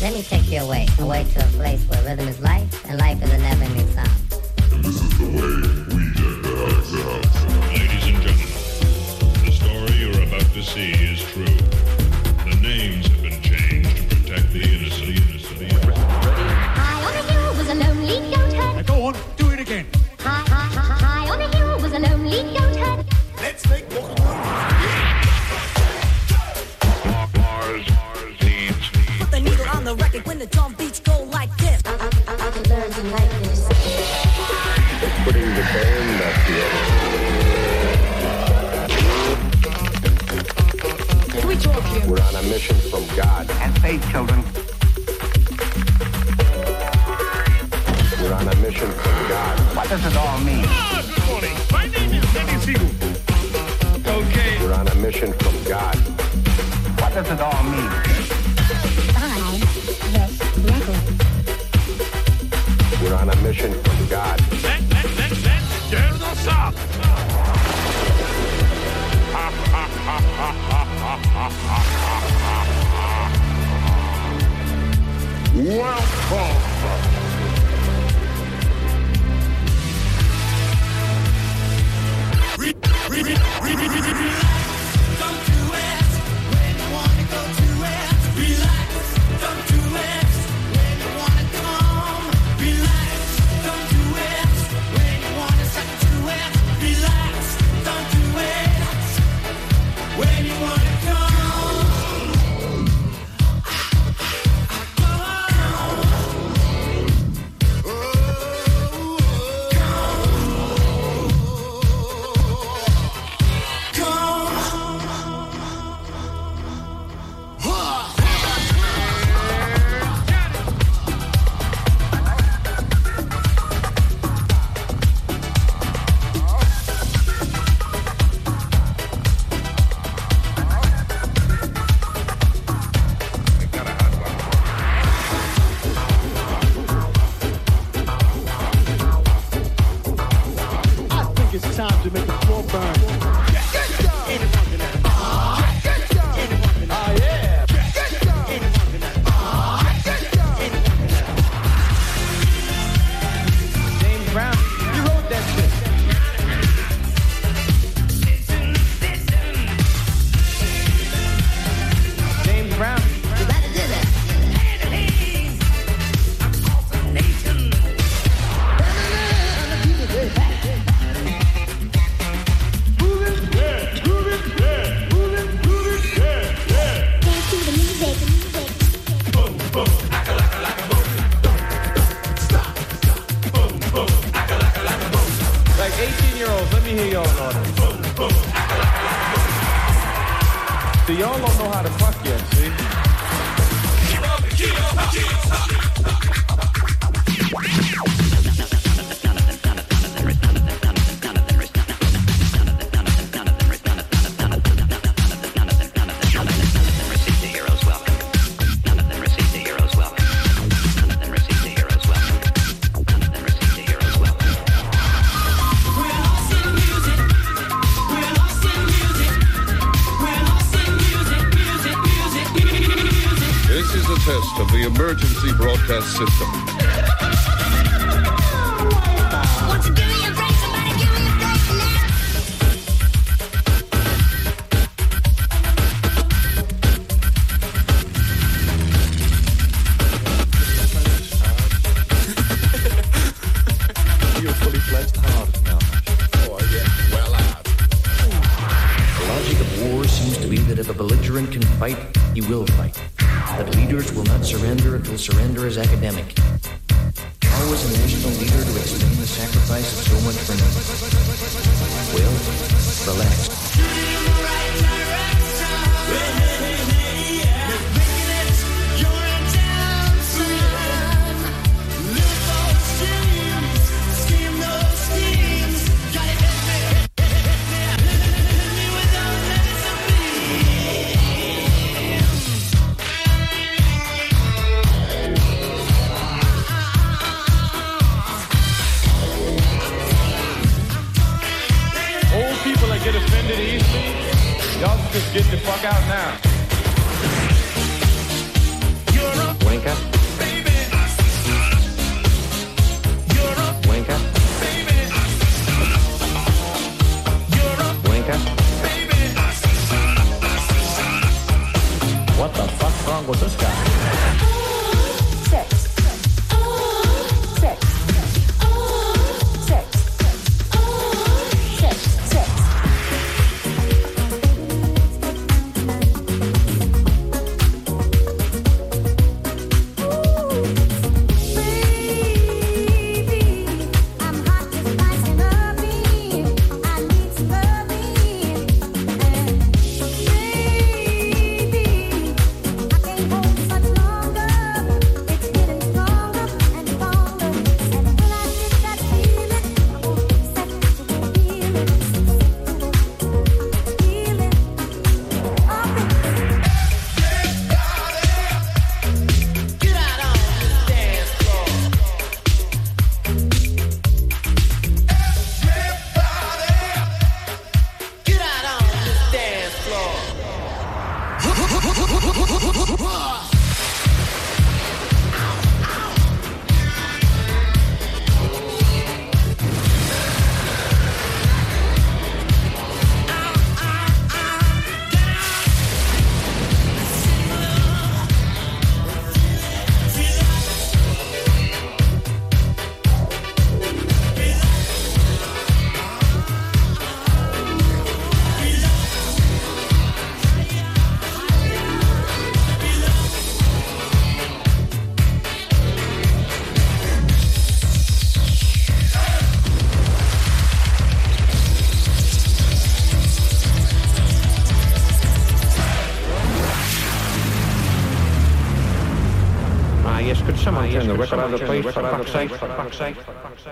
your you away away to a place where rhythm is life and life is a never-ending song. And this is the way we get the house. Ladies and gentlemen, the story you're about to see is true. Record when the drum beats go like this. putting the band back together. We talk here. We're on a mission from God. And faith, children. We're on a mission from God. What does it all mean? Ah, good morning. My name is Danny Siegel. Okay. We're on a mission from God. What does it all mean? From God. Let, let, let, let. Turn us up. So y'all don't know how to fuck yet, see? This is a test of the emergency broadcast system. Want to give me a break? Somebody give me a break. You're fully fledged hard now. Oh, the logic of war seems to be that if a belligerent can fight, he will fight. Leaders will not surrender until surrender is academic. How is a national leader to explain the sacrifice of so much for nothing? just get the fuck out now. Could someone turn the record on, please, for fuck's sake, for fuck's sake, for fuck's sake.